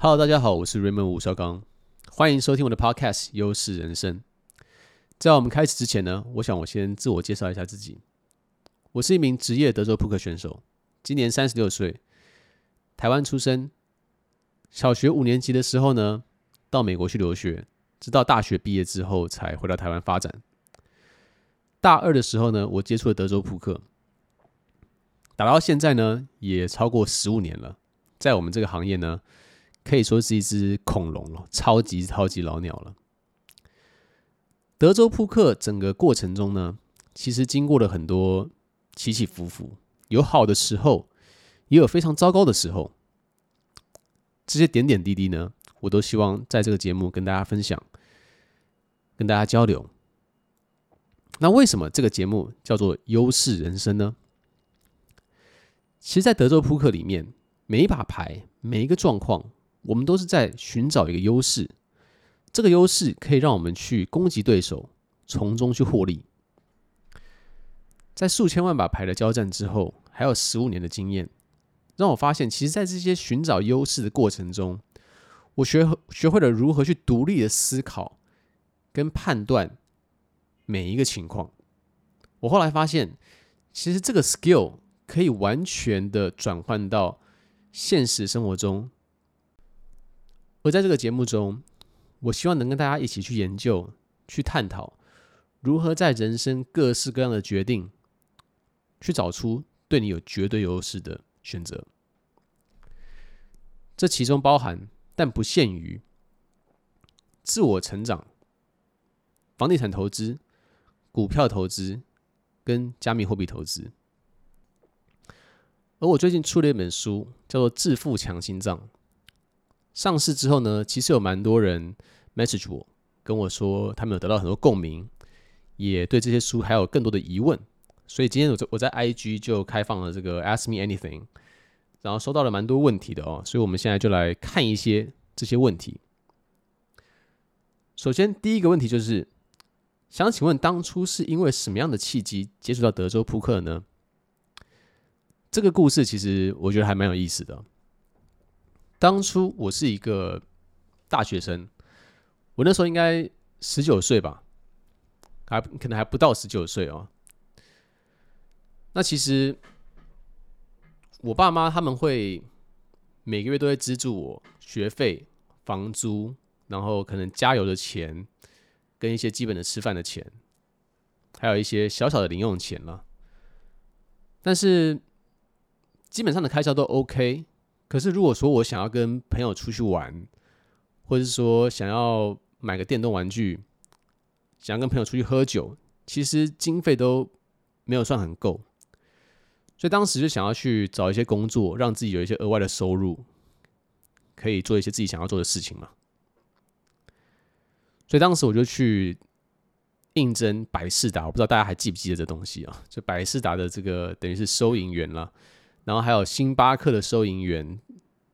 Hello，大家好，我是 Raymond 吴绍刚，欢迎收听我的 Podcast《优势人生》。在我们开始之前呢，我想我先自我介绍一下自己。我是一名职业德州扑克选手，今年三十六岁，台湾出生。小学五年级的时候呢，到美国去留学，直到大学毕业之后才回到台湾发展。大二的时候呢，我接触了德州扑克，打到现在呢，也超过十五年了。在我们这个行业呢，可以说是一只恐龙了，超级超级老鸟了。德州扑克整个过程中呢，其实经过了很多起起伏伏，有好的时候，也有非常糟糕的时候。这些点点滴滴呢，我都希望在这个节目跟大家分享，跟大家交流。那为什么这个节目叫做优势人生呢？其实，在德州扑克里面，每一把牌，每一个状况。我们都是在寻找一个优势，这个优势可以让我们去攻击对手，从中去获利。在数千万把牌的交战之后，还有十五年的经验，让我发现，其实，在这些寻找优势的过程中，我学学会了如何去独立的思考跟判断每一个情况。我后来发现，其实这个 skill 可以完全的转换到现实生活中。而在这个节目中，我希望能跟大家一起去研究、去探讨，如何在人生各式各样的决定，去找出对你有绝对优势的选择。这其中包含，但不限于自我成长、房地产投资、股票投资跟加密货币投资。而我最近出了一本书，叫做《致富强心脏》。上市之后呢，其实有蛮多人 message 我，跟我说他们有得到很多共鸣，也对这些书还有更多的疑问。所以今天我在我在 IG 就开放了这个 Ask Me Anything，然后收到了蛮多问题的哦。所以我们现在就来看一些这些问题。首先第一个问题就是，想请问当初是因为什么样的契机接触到德州扑克呢？这个故事其实我觉得还蛮有意思的。当初我是一个大学生，我那时候应该十九岁吧，还可能还不到十九岁哦。那其实我爸妈他们会每个月都会资助我学费、房租，然后可能加油的钱，跟一些基本的吃饭的钱，还有一些小小的零用钱了。但是基本上的开销都 OK。可是，如果说我想要跟朋友出去玩，或者是说想要买个电动玩具，想要跟朋友出去喝酒，其实经费都没有算很够，所以当时就想要去找一些工作，让自己有一些额外的收入，可以做一些自己想要做的事情嘛。所以当时我就去应征百事达，我不知道大家还记不记得这东西啊？就百事达的这个等于是收银员了。然后还有星巴克的收银员，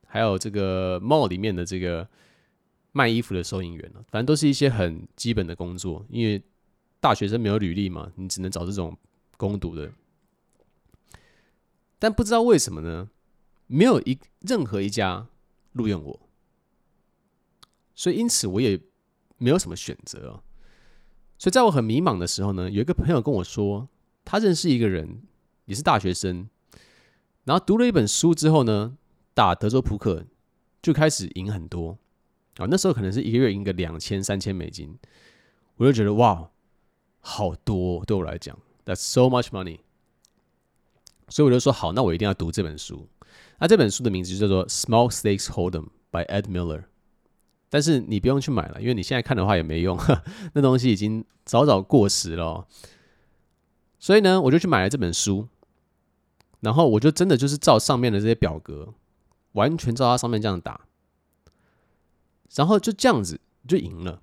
还有这个 mall 里面的这个卖衣服的收银员，反正都是一些很基本的工作。因为大学生没有履历嘛，你只能找这种工读的。但不知道为什么呢，没有一任何一家录用我，所以因此我也没有什么选择。所以在我很迷茫的时候呢，有一个朋友跟我说，他认识一个人，也是大学生。然后读了一本书之后呢，打德州扑克就开始赢很多啊！那时候可能是一个月赢个两千、三千美金，我就觉得哇，好多对我来讲，That's so much money。所以我就说好，那我一定要读这本书。那这本书的名字就叫做《Small Stakes Hold'em》by Ed Miller。但是你不用去买了，因为你现在看的话也没用，那东西已经早早过时了哦。所以呢，我就去买了这本书。然后我就真的就是照上面的这些表格，完全照它上面这样打，然后就这样子就赢了。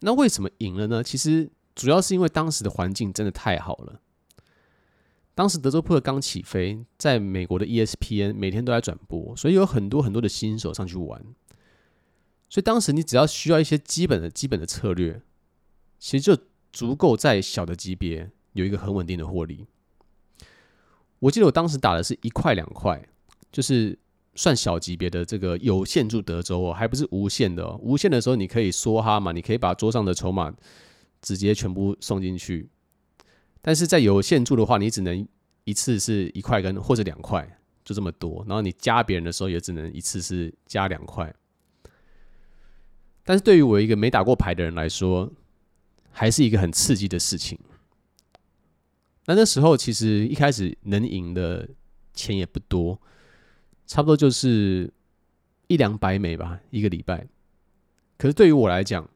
那为什么赢了呢？其实主要是因为当时的环境真的太好了。当时德州扑克刚起飞，在美国的 ESPN 每天都在转播，所以有很多很多的新手上去玩。所以当时你只要需要一些基本的基本的策略，其实就足够在小的级别有一个很稳定的获利。我记得我当时打的是一块两块，就是算小级别的这个有限注德州哦，还不是无限的哦。无限的时候你可以梭哈嘛，你可以把桌上的筹码直接全部送进去。但是在有限注的话，你只能一次是一块跟或者两块，就这么多。然后你加别人的时候也只能一次是加两块。但是对于我一个没打过牌的人来说，还是一个很刺激的事情。那那时候其实一开始能赢的钱也不多，差不多就是一两百美吧，一个礼拜。可是对于我来讲，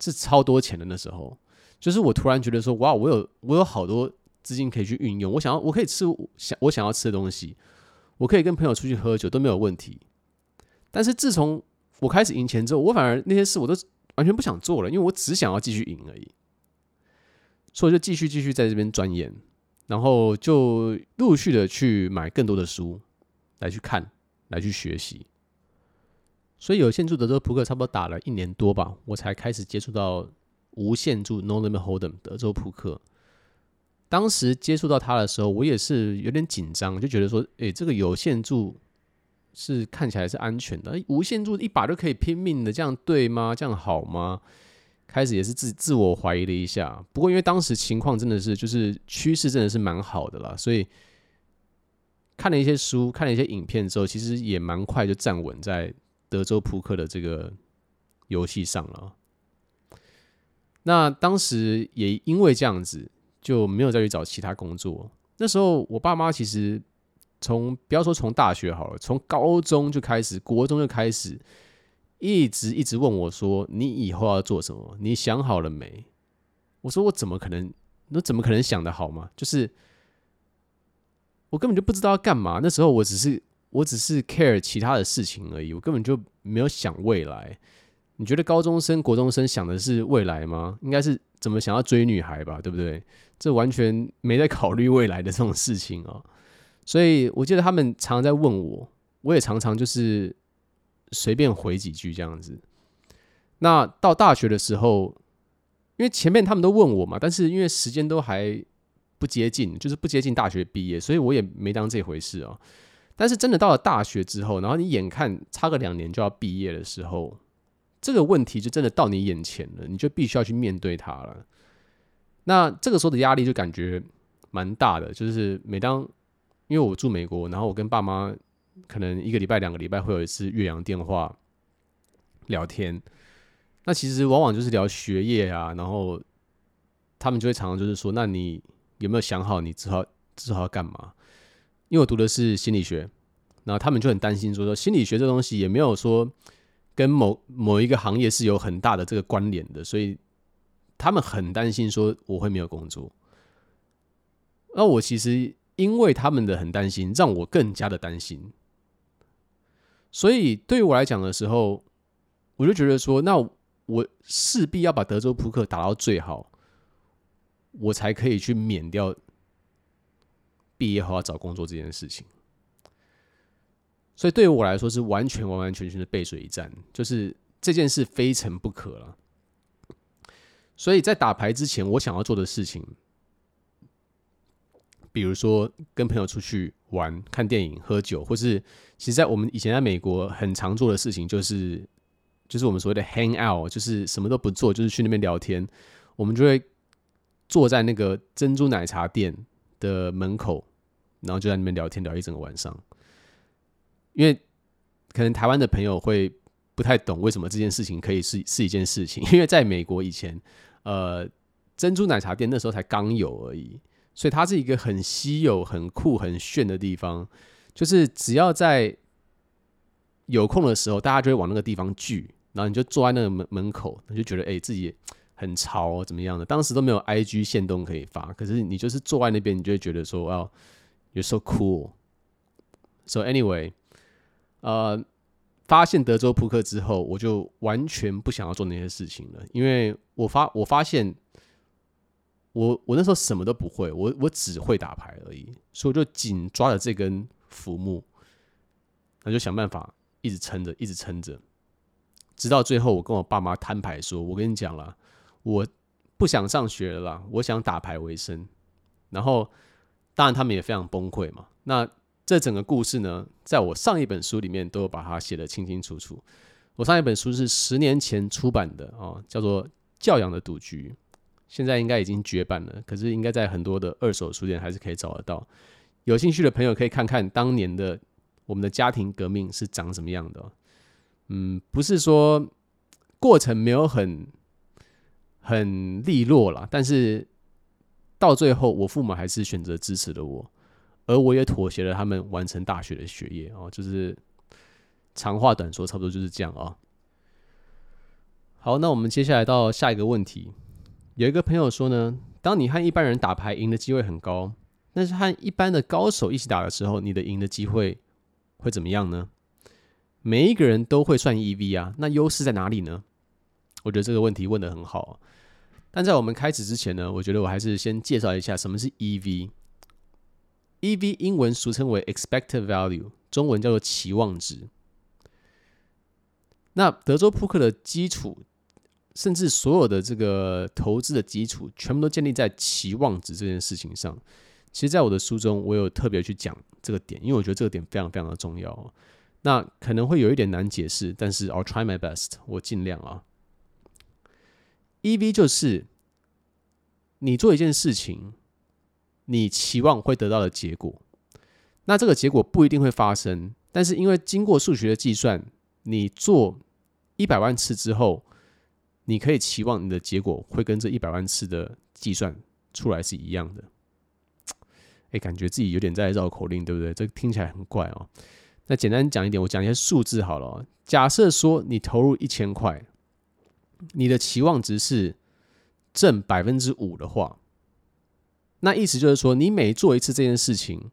是超多钱的。那时候，就是我突然觉得说，哇，我有我有好多资金可以去运用。我想要，我可以吃想我想要吃的东西，我可以跟朋友出去喝酒都没有问题。但是自从我开始赢钱之后，我反而那些事我都完全不想做了，因为我只想要继续赢而已。所以就继续继续在这边钻研，然后就陆续的去买更多的书来去看，来去学习。所以有限注德州扑克差不多打了一年多吧，我才开始接触到无限注 No Limit Hold'em 德州扑克。当时接触到它的时候，我也是有点紧张，就觉得说，诶，这个有限注是看起来是安全的，无限注一把就可以拼命的，这样对吗？这样好吗？开始也是自自我怀疑了一下，不过因为当时情况真的是就是趋势真的是蛮好的啦，所以看了一些书，看了一些影片之后，其实也蛮快就站稳在德州扑克的这个游戏上了。那当时也因为这样子，就没有再去找其他工作。那时候我爸妈其实从不要说从大学好了，从高中就开始，国中就开始。一直一直问我说：“你以后要做什么？你想好了没？”我说：“我怎么可能？那怎么可能想得好吗？就是我根本就不知道要干嘛。那时候我只是我只是 care 其他的事情而已，我根本就没有想未来。你觉得高中生、国中生想的是未来吗？应该是怎么想要追女孩吧，对不对？这完全没在考虑未来的这种事情哦。所以我记得他们常常在问我，我也常常就是。随便回几句这样子。那到大学的时候，因为前面他们都问我嘛，但是因为时间都还不接近，就是不接近大学毕业，所以我也没当这回事哦。但是真的到了大学之后，然后你眼看差个两年就要毕业的时候，这个问题就真的到你眼前了，你就必须要去面对它了。那这个时候的压力就感觉蛮大的，就是每当因为我住美国，然后我跟爸妈。可能一个礼拜、两个礼拜会有一次岳阳电话聊天，那其实往往就是聊学业啊，然后他们就会常常就是说：“那你有没有想好你之后之后要干嘛？”因为我读的是心理学，然后他们就很担心说：“说心理学这东西也没有说跟某某一个行业是有很大的这个关联的，所以他们很担心说我会没有工作。”那我其实因为他们的很担心，让我更加的担心。所以对于我来讲的时候，我就觉得说，那我势必要把德州扑克打到最好，我才可以去免掉毕业后要找工作这件事情。所以对于我来说是完全完完全全的背水一战，就是这件事非成不可了。所以在打牌之前，我想要做的事情。比如说跟朋友出去玩、看电影、喝酒，或是其实，在我们以前在美国很常做的事情，就是就是我们所谓的 hang out，就是什么都不做，就是去那边聊天。我们就会坐在那个珍珠奶茶店的门口，然后就在那边聊天聊一整个晚上。因为可能台湾的朋友会不太懂为什么这件事情可以是是一件事情，因为在美国以前，呃，珍珠奶茶店那时候才刚有而已。所以它是一个很稀有、很酷、很炫的地方，就是只要在有空的时候，大家就会往那个地方聚，然后你就坐在那个门门口，你就觉得哎、自己很潮，怎么样的？当时都没有 IG 限动可以发，可是你就是坐在那边，你就会觉得说，哇，you're so cool。So anyway，呃，发现德州扑克之后，我就完全不想要做那些事情了，因为我发我发现。我我那时候什么都不会，我我只会打牌而已，所以我就紧抓着这根浮木，那就想办法一直撑着，一直撑着，直到最后我跟我爸妈摊牌说：“我跟你讲了，我不想上学了，我想打牌为生。”然后当然他们也非常崩溃嘛。那这整个故事呢，在我上一本书里面都有把它写得清清楚楚。我上一本书是十年前出版的哦，叫做《教养的赌局》，现在应该已经绝版了，可是应该在很多的二手书店还是可以找得到。有兴趣的朋友可以看看当年的我们的家庭革命是长什么样的。嗯，不是说过程没有很很利落啦，但是到最后，我父母还是选择支持了我。而我也妥协了，他们完成大学的学业哦，就是长话短说，差不多就是这样啊。好，那我们接下来到下一个问题。有一个朋友说呢，当你和一般人打牌赢的机会很高，但是和一般的高手一起打的时候，你的赢的机会会怎么样呢？每一个人都会算 EV 啊，那优势在哪里呢？我觉得这个问题问得很好。但在我们开始之前呢，我觉得我还是先介绍一下什么是 EV。EV 英文俗称为 Expected Value，中文叫做期望值。那德州扑克的基础，甚至所有的这个投资的基础，全部都建立在期望值这件事情上。其实，在我的书中，我有特别去讲这个点，因为我觉得这个点非常非常的重要。那可能会有一点难解释，但是 I'll try my best，我尽量啊。EV 就是你做一件事情。你期望会得到的结果，那这个结果不一定会发生，但是因为经过数学的计算，你做一百万次之后，你可以期望你的结果会跟这一百万次的计算出来是一样的。哎，感觉自己有点在绕口令，对不对？这听起来很怪哦。那简单讲一点，我讲一些数字好了。假设说你投入一千块，你的期望值是正百分之五的话。那意思就是说，你每做一次这件事情，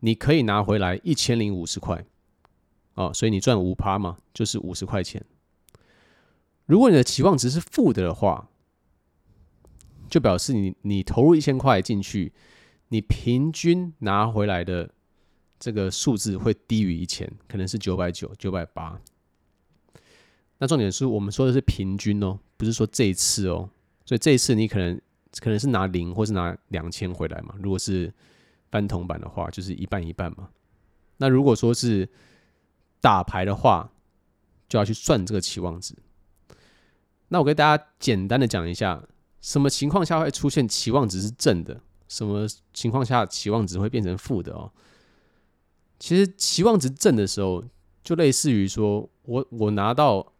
你可以拿回来一千零五十块，哦，所以你赚五趴嘛，就是五十块钱。如果你的期望值是负的的话，就表示你你投入一千块进去，你平均拿回来的这个数字会低于一千，可能是九百九、九百八。那重点是我们说的是平均哦，不是说这一次哦，所以这一次你可能。可能是拿零，或是拿两千回来嘛。如果是翻铜板的话，就是一半一半嘛。那如果说是打牌的话，就要去算这个期望值。那我给大家简单的讲一下，什么情况下会出现期望值是正的，什么情况下期望值会变成负的哦。其实期望值正的时候，就类似于说我我拿到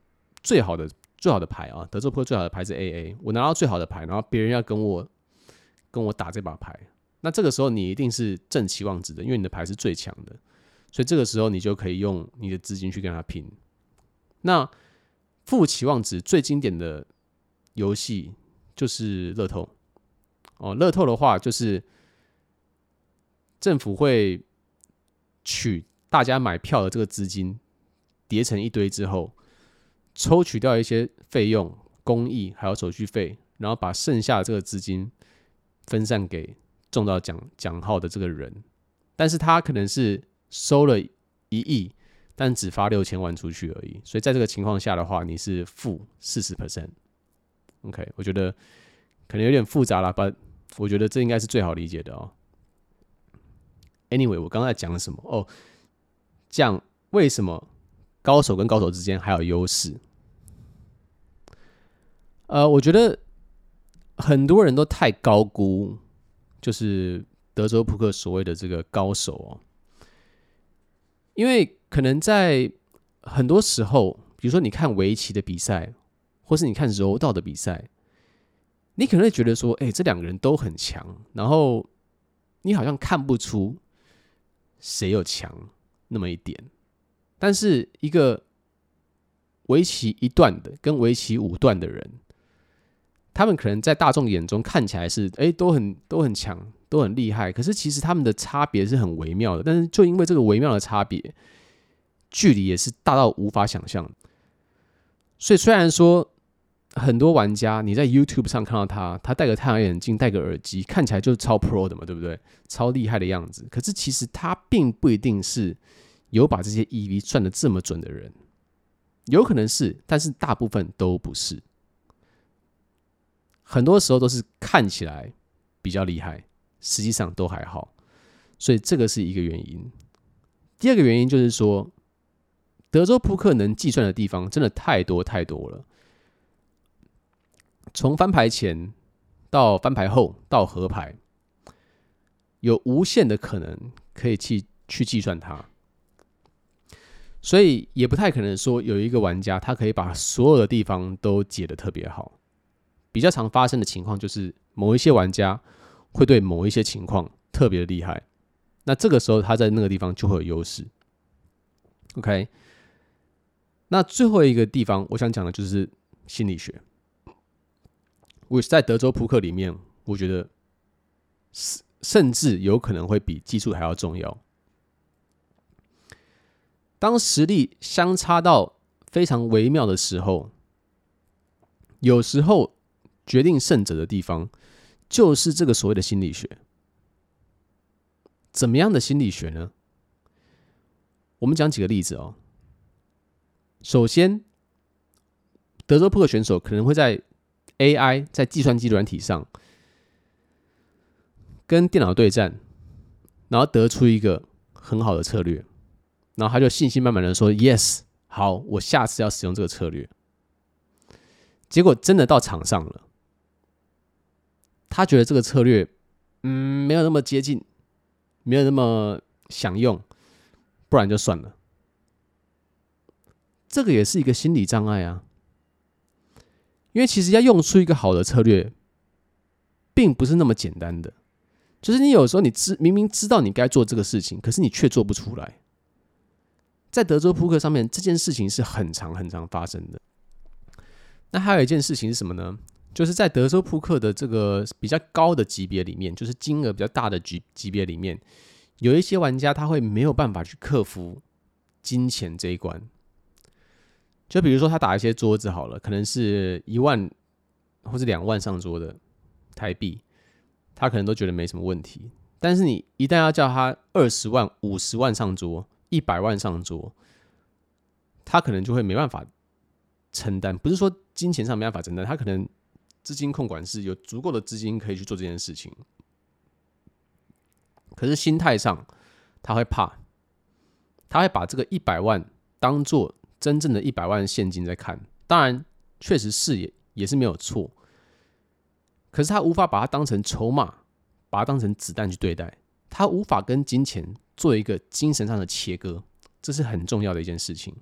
最好的。最好的牌啊，德州扑克最好的牌是 AA。我拿到最好的牌，然后别人要跟我跟我打这把牌，那这个时候你一定是正期望值的，因为你的牌是最强的，所以这个时候你就可以用你的资金去跟他拼。那负期望值最经典的游戏就是乐透哦，乐透的话就是政府会取大家买票的这个资金叠成一堆之后。抽取掉一些费用、公益还有手续费，然后把剩下的这个资金分散给中到奖奖号的这个人，但是他可能是收了一亿，但只发六千万出去而已。所以在这个情况下的话，你是负四十 percent。OK，我觉得可能有点复杂了把我觉得这应该是最好理解的哦。Anyway，我刚才讲了什么？哦，讲为什么？高手跟高手之间还有优势，呃，我觉得很多人都太高估，就是德州扑克所谓的这个高手哦，因为可能在很多时候，比如说你看围棋的比赛，或是你看柔道的比赛，你可能会觉得说，哎，这两个人都很强，然后你好像看不出谁有强那么一点。但是一个围棋一段的跟围棋五段的人，他们可能在大众眼中看起来是哎、都很都很强都很厉害，可是其实他们的差别是很微妙的。但是就因为这个微妙的差别，距离也是大到无法想象。所以虽然说很多玩家你在 YouTube 上看到他，他戴个太阳眼镜戴个耳机，看起来就是超 Pro 的嘛，对不对？超厉害的样子。可是其实他并不一定是。有把这些 EV 算的这么准的人，有可能是，但是大部分都不是。很多时候都是看起来比较厉害，实际上都还好。所以这个是一个原因。第二个原因就是说，德州扑克能计算的地方真的太多太多了。从翻牌前到翻牌后到合牌，有无限的可能可以去去计算它。所以也不太可能说有一个玩家他可以把所有的地方都解得特别好。比较常发生的情况就是某一些玩家会对某一些情况特别的厉害，那这个时候他在那个地方就会有优势。OK，那最后一个地方我想讲的就是心理学。我在德州扑克里面，我觉得甚甚至有可能会比技术还要重要。当实力相差到非常微妙的时候，有时候决定胜者的地方就是这个所谓的心理学。怎么样的心理学呢？我们讲几个例子哦。首先，德州扑克选手可能会在 AI 在计算机软体上跟电脑对战，然后得出一个很好的策略。然后他就信心满满的说：“Yes，好，我下次要使用这个策略。”结果真的到场上了，他觉得这个策略，嗯，没有那么接近，没有那么想用，不然就算了。这个也是一个心理障碍啊，因为其实要用出一个好的策略，并不是那么简单的。就是你有时候你知明明知道你该做这个事情，可是你却做不出来。在德州扑克上面，这件事情是很常、很常发生的。那还有一件事情是什么呢？就是在德州扑克的这个比较高的级别里面，就是金额比较大的级级别里面，有一些玩家他会没有办法去克服金钱这一关。就比如说他打一些桌子好了，可能是一万或者两万上桌的台币，他可能都觉得没什么问题。但是你一旦要叫他二十万、五十万上桌，一百万上桌，他可能就会没办法承担。不是说金钱上没办法承担，他可能资金控管是有足够的资金可以去做这件事情。可是心态上，他会怕，他会把这个一百万当做真正的一百万现金在看。当然，确实是也也是没有错。可是他无法把它当成筹码，把它当成子弹去对待。他无法跟金钱做一个精神上的切割，这是很重要的一件事情。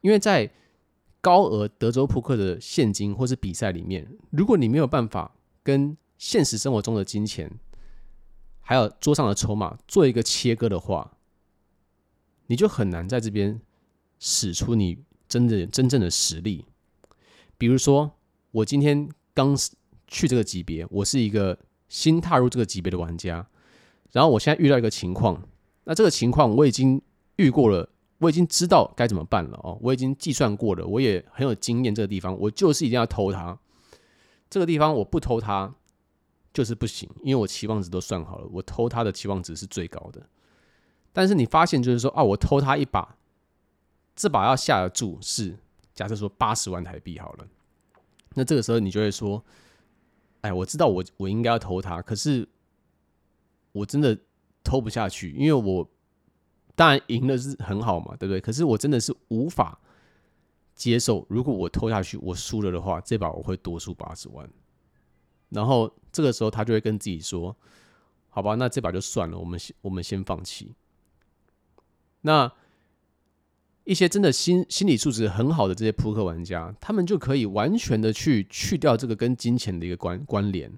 因为在高额德州扑克的现金或是比赛里面，如果你没有办法跟现实生活中的金钱，还有桌上的筹码做一个切割的话，你就很难在这边使出你真的真正的实力。比如说，我今天刚去这个级别，我是一个新踏入这个级别的玩家。然后我现在遇到一个情况，那这个情况我已经遇过了，我已经知道该怎么办了哦，我已经计算过了，我也很有经验。这个地方我就是一定要偷它，这个地方我不偷它就是不行，因为我期望值都算好了，我偷它的期望值是最高的。但是你发现就是说啊，我偷它一把，这把要下的注是假设说八十万台币好了，那这个时候你就会说，哎，我知道我我应该要偷它，可是。我真的偷不下去，因为我当然赢的是很好嘛，对不对？可是我真的是无法接受，如果我偷下去，我输了的话，这把我会多输八十万。然后这个时候他就会跟自己说：“好吧，那这把就算了，我们先我们先放弃。”那一些真的心心理素质很好的这些扑克玩家，他们就可以完全的去去掉这个跟金钱的一个关关联。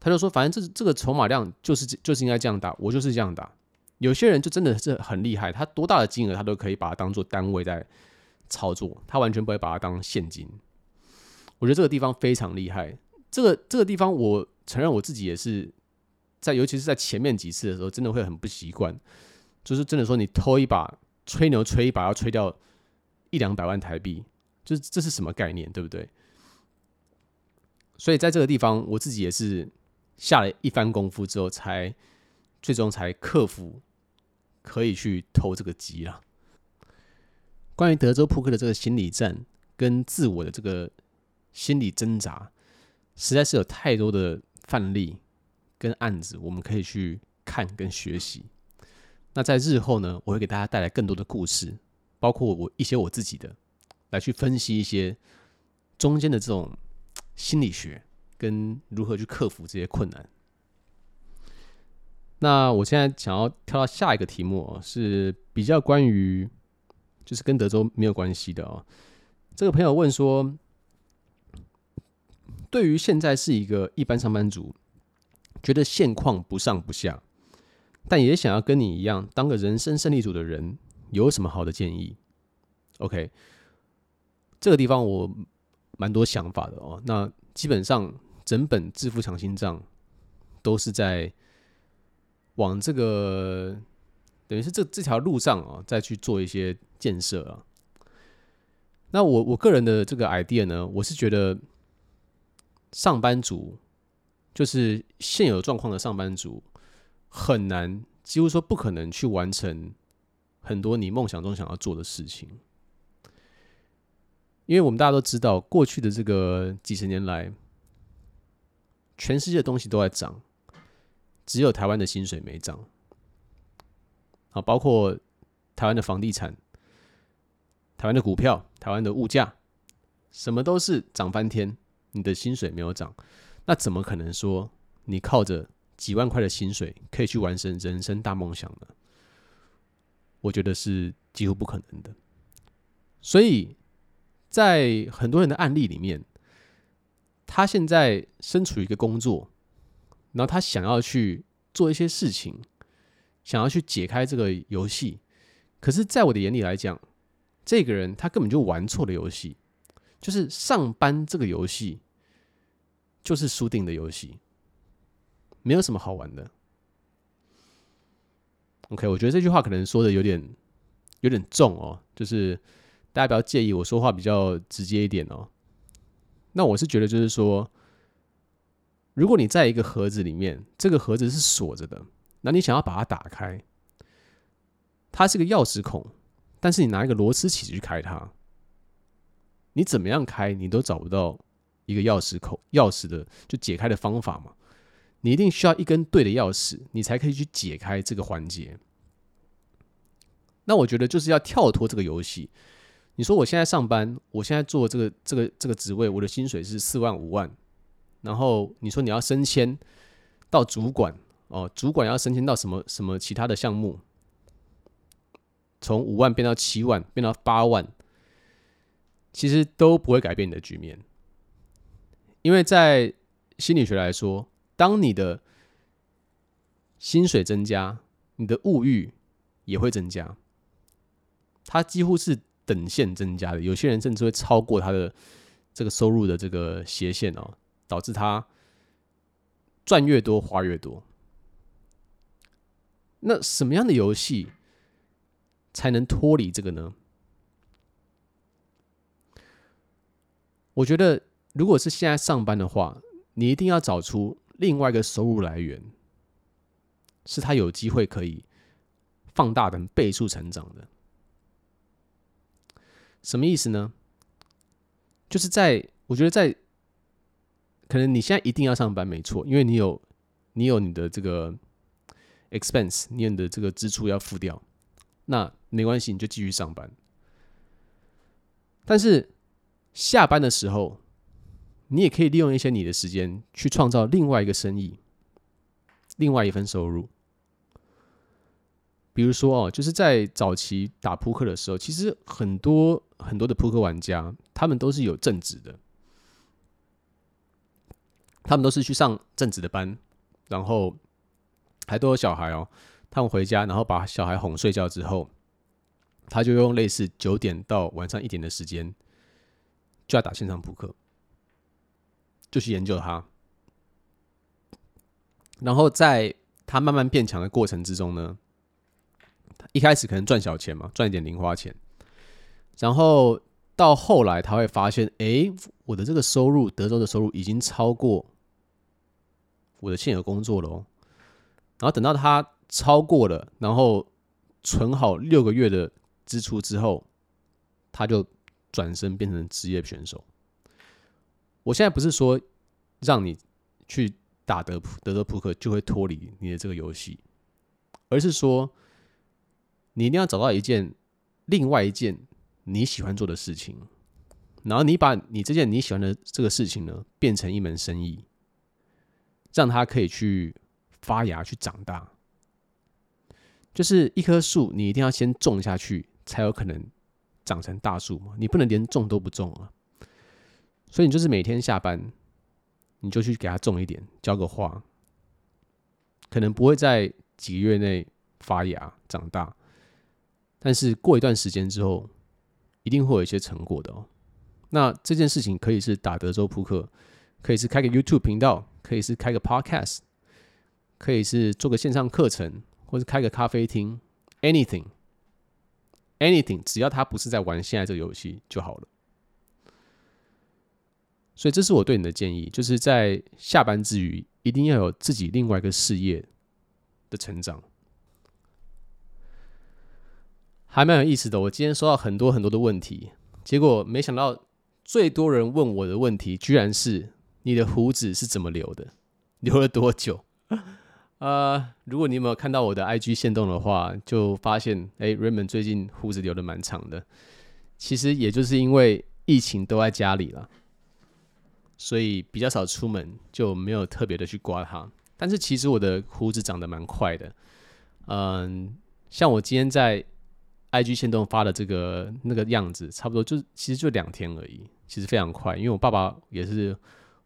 他就说：“反正这这个筹码量就是就是应该这样打，我就是这样打。有些人就真的是很厉害，他多大的金额他都可以把它当做单位在操作，他完全不会把它当现金。我觉得这个地方非常厉害。这个这个地方，我承认我自己也是在，尤其是在前面几次的时候，真的会很不习惯。就是真的说，你偷一把吹牛吹一把要吹掉一两百万台币，就是这是什么概念，对不对？所以在这个地方，我自己也是。”下了一番功夫之后，才最终才克服，可以去偷这个鸡了。关于德州扑克的这个心理战跟自我的这个心理挣扎，实在是有太多的范例跟案子，我们可以去看跟学习。那在日后呢，我会给大家带来更多的故事，包括我一些我自己的，来去分析一些中间的这种心理学跟如何去克服这些困难。那我现在想要跳到下一个题目哦，是比较关于就是跟德州没有关系的哦。这个朋友问说，对于现在是一个一般上班族，觉得现况不上不下，但也想要跟你一样当个人生胜利组的人，有什么好的建议？OK，这个地方我蛮多想法的哦。那基本上整本《致富强心脏》都是在。往这个等于是这这条路上啊，再去做一些建设啊。那我我个人的这个 idea 呢，我是觉得上班族就是现有状况的上班族很难，几乎说不可能去完成很多你梦想中想要做的事情，因为我们大家都知道，过去的这个几十年来，全世界的东西都在涨。只有台湾的薪水没涨，啊，包括台湾的房地产、台湾的股票、台湾的物价，什么都是涨翻天。你的薪水没有涨，那怎么可能说你靠着几万块的薪水可以去完成人生大梦想呢？我觉得是几乎不可能的。所以在很多人的案例里面，他现在身处一个工作。然后他想要去做一些事情，想要去解开这个游戏，可是，在我的眼里来讲，这个人他根本就玩错了游戏，就是上班这个游戏就是输定的游戏，没有什么好玩的。OK，我觉得这句话可能说的有点有点重哦，就是大家不要介意我说话比较直接一点哦。那我是觉得就是说。如果你在一个盒子里面，这个盒子是锁着的，那你想要把它打开，它是个钥匙孔，但是你拿一个螺丝起去开它，你怎么样开，你都找不到一个钥匙口钥匙的就解开的方法嘛？你一定需要一根对的钥匙，你才可以去解开这个环节。那我觉得就是要跳脱这个游戏。你说我现在上班，我现在做这个这个这个职位，我的薪水是四万五万。然后你说你要升迁到主管哦，主管要升迁到什么什么其他的项目，从五万变到七万，变到八万，其实都不会改变你的局面，因为在心理学来说，当你的薪水增加，你的物欲也会增加，它几乎是等线增加的，有些人甚至会超过他的这个收入的这个斜线哦。导致他赚越多花越多。那什么样的游戏才能脱离这个呢？我觉得，如果是现在上班的话，你一定要找出另外一个收入来源，是他有机会可以放大的倍数成长的。什么意思呢？就是在我觉得在。可能你现在一定要上班，没错，因为你有你有你的这个 expense，你有你的这个支出要付掉，那没关系，你就继续上班。但是下班的时候，你也可以利用一些你的时间去创造另外一个生意，另外一份收入。比如说哦，就是在早期打扑克的时候，其实很多很多的扑克玩家，他们都是有正职的。他们都是去上正职的班，然后还都有小孩哦。他们回家，然后把小孩哄睡觉之后，他就用类似九点到晚上一点的时间，就要打线上扑克，就去研究它。然后在他慢慢变强的过程之中呢，一开始可能赚小钱嘛，赚一点零花钱，然后到后来他会发现，哎，我的这个收入，德州的收入已经超过。我的现有工作了哦，然后等到他超过了，然后存好六个月的支出之后，他就转身变成职业选手。我现在不是说让你去打德德州扑克就会脱离你的这个游戏，而是说你一定要找到一件另外一件你喜欢做的事情，然后你把你这件你喜欢的这个事情呢，变成一门生意，让它可以去发芽、去长大。就是一棵树，你一定要先种下去，才有可能长成大树嘛。你不能连种都不种啊。所以你就是每天下班，你就去给它种一点，浇个花，可能不会在几个月内发芽长大，但是过一段时间之后，一定会有一些成果的哦。那这件事情可以是打德州扑克，可以是开个 YouTube 频道，可以是开个 Podcast，可以是做个线上课程。或者开个咖啡厅，anything，anything，只要他不是在玩现在这个游戏就好了。所以这是我对你的建议，就是在下班之余，一定要有自己另外一个事业的成长，还蛮有意思的。我今天收到很多很多的问题，结果没想到最多人问我的问题，居然是你的胡子是怎么留的，留了多久？呃，如果你有没有看到我的 IG 限动的话，就发现，哎，Raymond 最近胡子留的蛮长的。其实也就是因为疫情都在家里了，所以比较少出门，就没有特别的去刮它。但是其实我的胡子长得蛮快的，嗯，像我今天在 IG 线动发的这个那个样子，差不多就其实就两天而已，其实非常快。因为我爸爸也是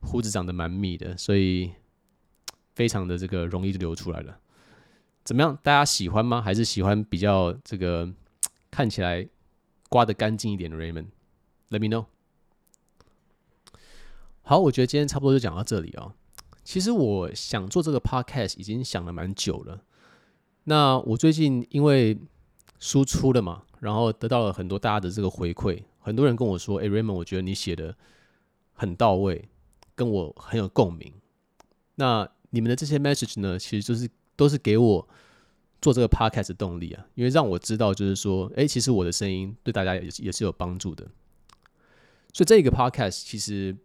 胡子长得蛮密的，所以。非常的这个容易就流出来了，怎么样？大家喜欢吗？还是喜欢比较这个 看起来刮的干净一点的 Raymond？Let me know。好，我觉得今天差不多就讲到这里、哦。其实我想做这个 podcast 已经想了蛮久了。那我最近因为输出了嘛，然后得到了很多大家的这个回馈，很多人跟我说：“哎，Raymond，我觉得你写的很到位，跟我很有共鸣。”那你们的这些 message 呢，其实就是都是给我做这个 podcast 的动力啊，因为让我知道，就是说，哎，其实我的声音对大家也也是有帮助的。所以这个 podcast 其实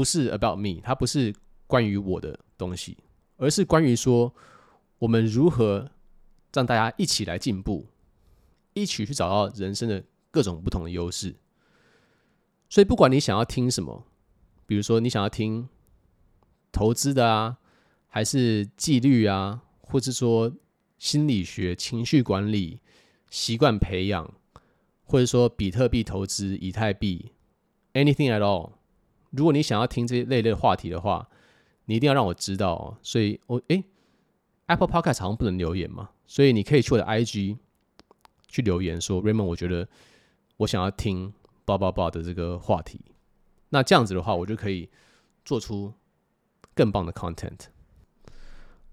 不是 about me，它不是关于我的东西，而是关于说我们如何让大家一起来进步，一起去找到人生的各种不同的优势。所以不管你想要听什么，比如说你想要听投资的啊。还是纪律啊，或者说心理学、情绪管理、习惯培养，或者说比特币投资、以太币，anything at all。如果你想要听这一类类的话题的话，你一定要让我知道哦。所以我，我、欸、诶，Apple Podcast 好像不能留言嘛，所以你可以去我的 IG 去留言说，Raymond，我觉得我想要听叭叭叭的这个话题。那这样子的话，我就可以做出更棒的 content。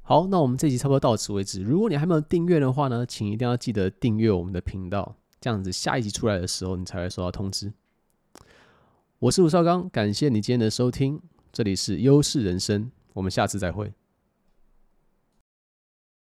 好，那我们这集差不多到此为止。如果你还没有订阅的话呢，请一定要记得订阅我们的频道，这样子下一集出来的时候，你才会收到通知。我是吴少刚，感谢你今天的收听，这里是优势人生，我们下次再会。